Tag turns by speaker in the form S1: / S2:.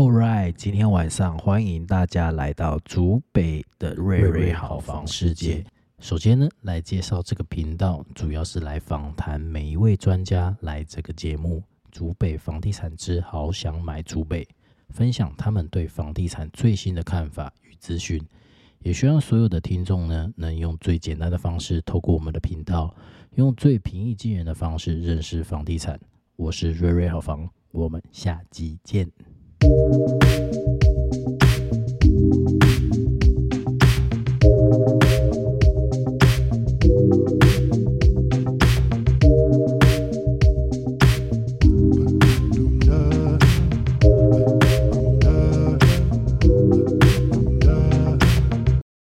S1: Alright，今天晚上欢迎大家来到竹北的瑞瑞好房世界。
S2: 首先呢，来介绍这个频道，主要是来访谈每一位专家来这个节目《竹北房地产之好想买竹北》，分享他们对房地产最新的看法与资讯。也希望所有的听众呢，能用最简单的方式，透过我们的频道，用最平易近人的方式认识房地产。我是瑞瑞好房，我们下集见。Thank you.